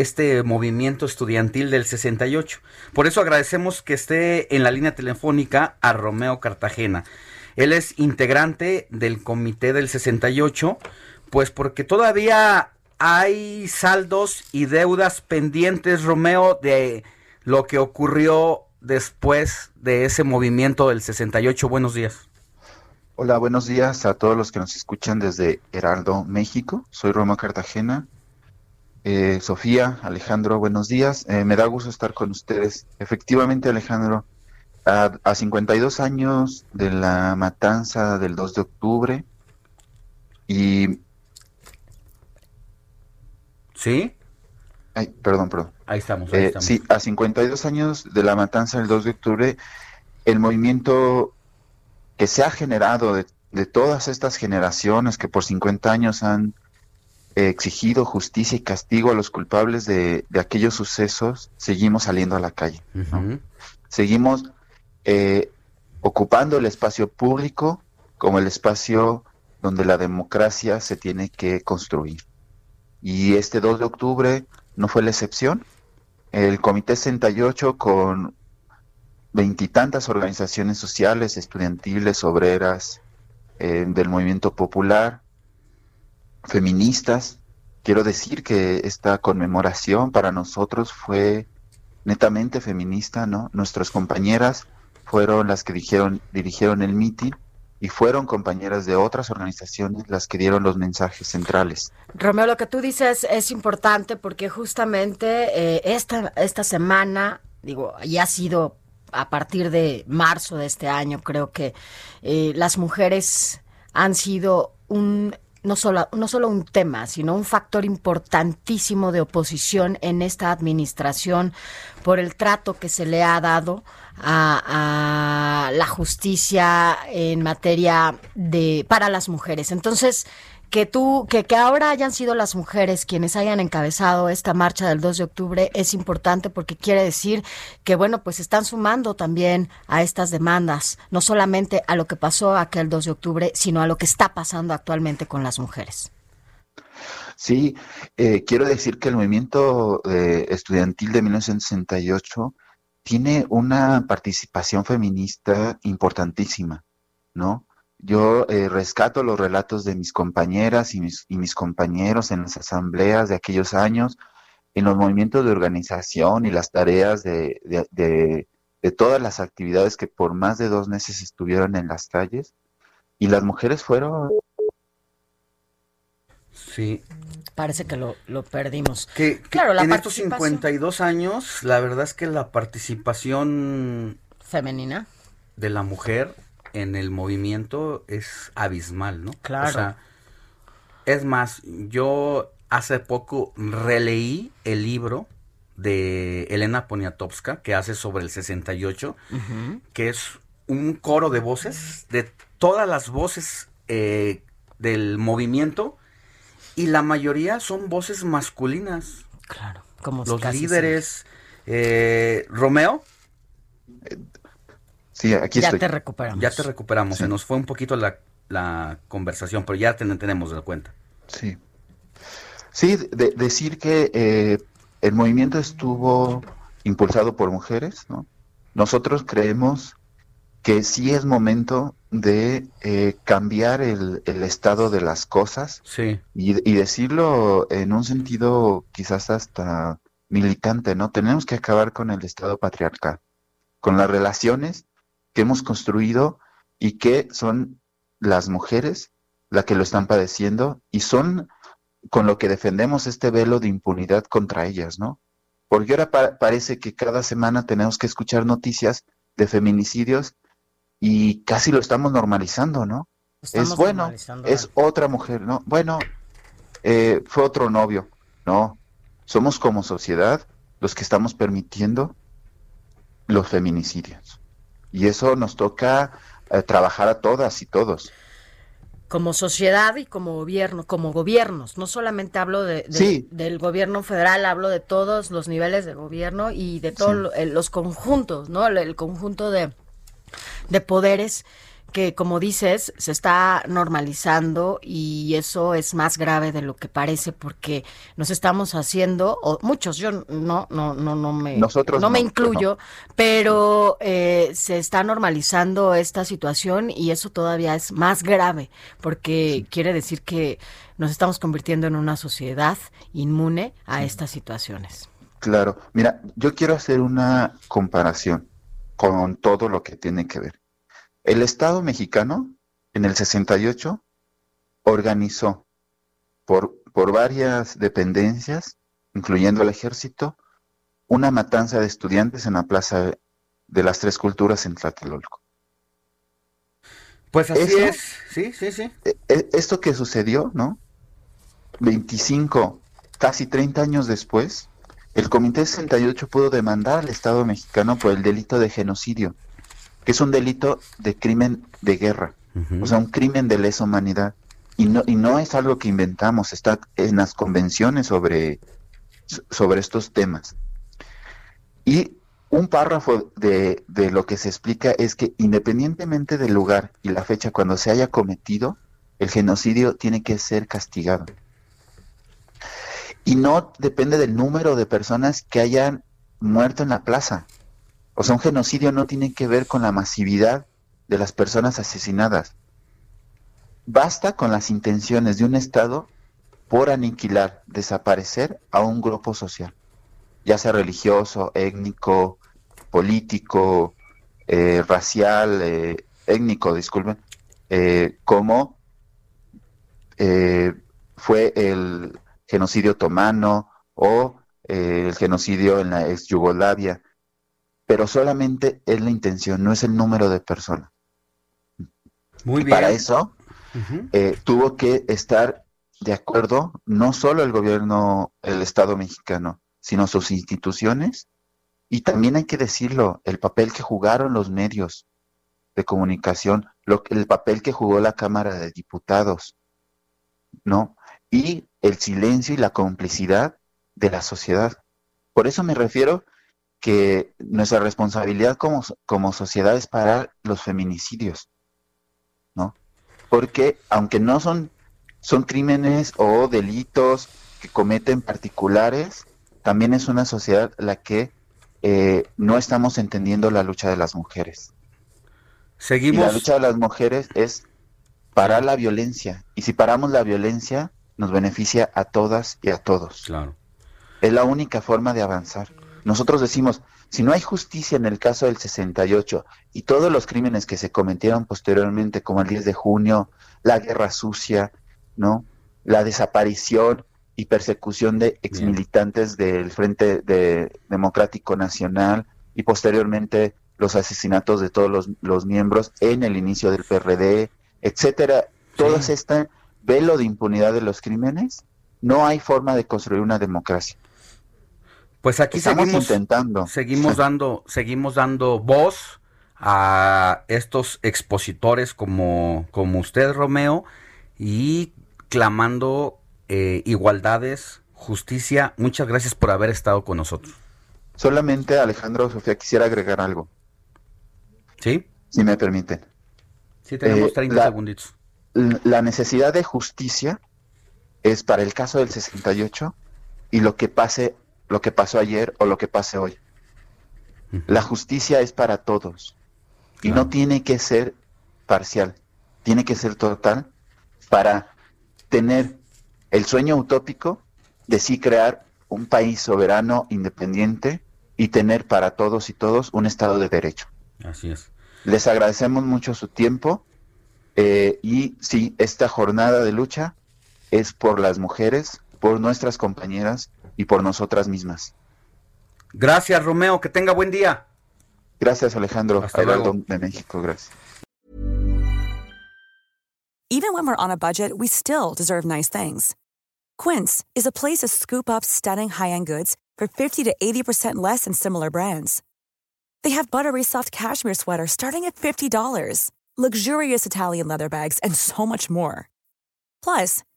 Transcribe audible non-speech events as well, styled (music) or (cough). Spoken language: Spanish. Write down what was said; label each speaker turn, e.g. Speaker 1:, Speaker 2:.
Speaker 1: este movimiento estudiantil del 68. Por eso agradecemos que esté en la línea telefónica a Romeo Cartagena. Él es integrante del comité del 68, pues porque todavía hay saldos y deudas pendientes, Romeo, de lo que ocurrió después de ese movimiento del 68. Buenos días.
Speaker 2: Hola, buenos días a todos los que nos escuchan desde Heraldo, México. Soy Romeo Cartagena. Eh, Sofía, Alejandro, buenos días. Eh, me da gusto estar con ustedes. Efectivamente, Alejandro, a, a 52 años de la matanza del 2 de octubre y...
Speaker 1: ¿Sí?
Speaker 2: Ay, perdón, perdón.
Speaker 1: Ahí estamos, ahí
Speaker 2: Eh,
Speaker 1: estamos.
Speaker 2: sí, a 52 años de la matanza del 2 de octubre, el movimiento que se ha generado de, de todas estas generaciones que por 50 años han exigido justicia y castigo a los culpables de, de aquellos sucesos, seguimos saliendo a la calle. Seguimos eh, ocupando el espacio público como el espacio donde la democracia se tiene que construir. Y este 2 de octubre no fue la excepción. El Comité 68 con veintitantas organizaciones sociales, estudiantiles, obreras, eh, del movimiento popular, feministas. Quiero decir que esta conmemoración para nosotros fue netamente feminista, ¿no? Nuestras compañeras fueron las que dijeron, dirigieron el mitin y fueron compañeras de otras organizaciones las que dieron los mensajes centrales.
Speaker 3: Romeo, lo que tú dices es importante porque justamente eh, esta, esta semana, digo, ya ha sido a partir de marzo de este año, creo que eh, las mujeres han sido un no solo, no solo un tema, sino un factor importantísimo de oposición en esta administración por el trato que se le ha dado a, a la justicia en materia de para las mujeres. Entonces, que tú, que, que ahora hayan sido las mujeres quienes hayan encabezado esta marcha del 2 de octubre es importante porque quiere decir que, bueno, pues están sumando también a estas demandas, no solamente a lo que pasó aquel 2 de octubre, sino a lo que está pasando actualmente con las mujeres.
Speaker 2: Sí, eh, quiero decir que el movimiento eh, estudiantil de 1968 tiene una participación feminista importantísima, ¿no? Yo eh, rescato los relatos de mis compañeras y mis, y mis compañeros en las asambleas de aquellos años, en los movimientos de organización y las tareas de, de, de, de todas las actividades que por más de dos meses estuvieron en las calles. Y las mujeres fueron
Speaker 1: Sí.
Speaker 3: Parece que lo, lo perdimos.
Speaker 1: Que, que
Speaker 3: Claro, la
Speaker 1: en estos
Speaker 3: participación-
Speaker 1: 52 años, la verdad es que la participación
Speaker 3: Femenina.
Speaker 1: de la mujer en el movimiento es abismal, ¿no?
Speaker 3: Claro.
Speaker 1: O sea, es más, yo hace poco releí el libro de Elena Poniatowska que hace sobre el 68, que es un coro de voces, de todas las voces eh, del movimiento, y la mayoría son voces masculinas.
Speaker 3: Claro. Como
Speaker 1: Los líderes, eh, Romeo,
Speaker 2: Sí, aquí
Speaker 3: Ya
Speaker 2: estoy.
Speaker 3: te recuperamos.
Speaker 1: ya te recuperamos,
Speaker 2: Sí.
Speaker 1: se nos fue un poquito la, la conversación, pero ya te tenemos de cuenta.
Speaker 2: Sí. Sí, de- decir que eh, el movimiento estuvo impulsado por mujeres, ¿no? Nosotros creemos que sí es momento de eh, cambiar el, el estado de las cosas
Speaker 1: Sí,
Speaker 2: y, y decirlo en un sentido quizás hasta militante, ¿no? Tenemos que acabar con el estado patriarcal, con las relaciones que hemos construido y que son las mujeres las que lo están padeciendo y son con lo que defendemos este velo de impunidad contra ellas, ¿no? Porque ahora pa- parece que cada semana tenemos que escuchar noticias de feminicidios y casi lo estamos normalizando, ¿no? es bueno, es otra mujer, ¿no? Bueno, eh, fue otro novio, ¿no? Somos como sociedad los que estamos permitiendo los feminicidios. Y eso nos toca eh, trabajar a todas y todos
Speaker 3: como sociedad y como gobierno, como gobiernos. No solamente hablo de, del gobierno federal, hablo de todos los niveles de gobierno y de todos los conjuntos, ¿no? el conjunto de, de poderes que, como dices, se está normalizando y eso es más grave de lo que parece porque nos estamos haciendo, o muchos, yo no, no, no, no me, no, me incluyo, pero eh, se está normalizando esta situación y eso todavía es más grave porque quiere decir que nos estamos convirtiendo en una sociedad inmune a estas situaciones.
Speaker 2: Claro, mira, yo quiero hacer una comparación con todo lo que tiene que ver. El Estado mexicano, en el 68, organizó por, por varias dependencias, incluyendo el ejército, una matanza de estudiantes en la Plaza de las Tres Culturas en Tlatelolco.
Speaker 1: Pues así es, sí, sí, sí.
Speaker 2: E, e, esto que sucedió, ¿no? 25, casi 30 años después, el Comité 68 pudo demandar al Estado mexicano por el delito de genocidio que es un delito de crimen de guerra, o sea, un crimen de lesa humanidad. Y no, y no es algo que inventamos, está en las convenciones sobre, sobre estos temas. Y un párrafo de, de lo que se explica es que independientemente del lugar y la fecha cuando se haya cometido, el genocidio tiene que ser castigado. Y no depende del número de personas que hayan muerto en la plaza. O sea, un genocidio no tiene que ver con la masividad de las personas asesinadas. Basta con las intenciones de un Estado por aniquilar, desaparecer a un grupo social, ya sea religioso, étnico, político, eh, racial, eh, étnico, disculpen, eh, como fue el genocidio otomano o el genocidio en la ex Yugoslavia pero solamente es la intención, no es el número de personas. Muy bien. Para eso eh, tuvo que estar de acuerdo no solo el gobierno, el Estado mexicano, sino sus instituciones y también hay que decirlo, el papel que jugaron los medios de comunicación, lo, el papel que jugó la Cámara de Diputados, ¿no? Y el silencio y la complicidad de la sociedad. Por eso me refiero que nuestra responsabilidad como, como sociedad es parar los feminicidios, ¿no? Porque aunque no son, son crímenes o delitos que cometen particulares, también es una sociedad la que eh, no estamos entendiendo la lucha de las mujeres.
Speaker 1: Seguimos.
Speaker 2: la lucha de las mujeres es parar la violencia. Y si paramos la violencia, nos beneficia a todas y a todos.
Speaker 1: Claro.
Speaker 2: Es la única forma de avanzar. Nosotros decimos, si no hay justicia en el caso del 68 y todos los crímenes que se cometieron posteriormente, como el 10 de junio, la guerra sucia, ¿no? La desaparición y persecución de exmilitantes del Frente Democrático Nacional y posteriormente los asesinatos de todos los, miembros en el inicio del PRD, etcétera, todo este velo de impunidad de los crímenes, no hay forma de construir una democracia.
Speaker 1: Pues aquí seguimos intentando. Seguimos (laughs) dando, seguimos dando voz a estos expositores como, como usted, Romeo, y clamando eh, igualdades, justicia. Muchas gracias por haber estado con nosotros.
Speaker 2: Solamente, Alejandro, Sofía, quisiera agregar algo.
Speaker 1: ¿Sí?
Speaker 2: Si me permiten.
Speaker 1: Sí, tenemos 30 eh, segunditos.
Speaker 2: La necesidad de justicia es para el caso del 68 y lo que pase lo que pasó ayer o lo que pase hoy. La justicia es para todos y no tiene que ser parcial, tiene que ser total para tener el sueño utópico de sí crear un país soberano, independiente y tener para todos y todos un Estado de Derecho.
Speaker 1: Así es.
Speaker 2: Les agradecemos mucho su tiempo eh, y sí, esta jornada de lucha es por las mujeres, por nuestras compañeras y por nosotras mismas.
Speaker 1: Gracias, Romeo. Que tenga buen día.
Speaker 2: Gracias, Alejandro.
Speaker 1: Hasta
Speaker 2: Alberto
Speaker 1: luego.
Speaker 2: de México, gracias.
Speaker 4: Even when we're on a budget, we still deserve nice things. Quince is a place to scoop up stunning high-end goods for 50 to 80% less than similar brands. They have buttery soft cashmere sweaters starting at $50, luxurious Italian leather bags, and so much more. Plus,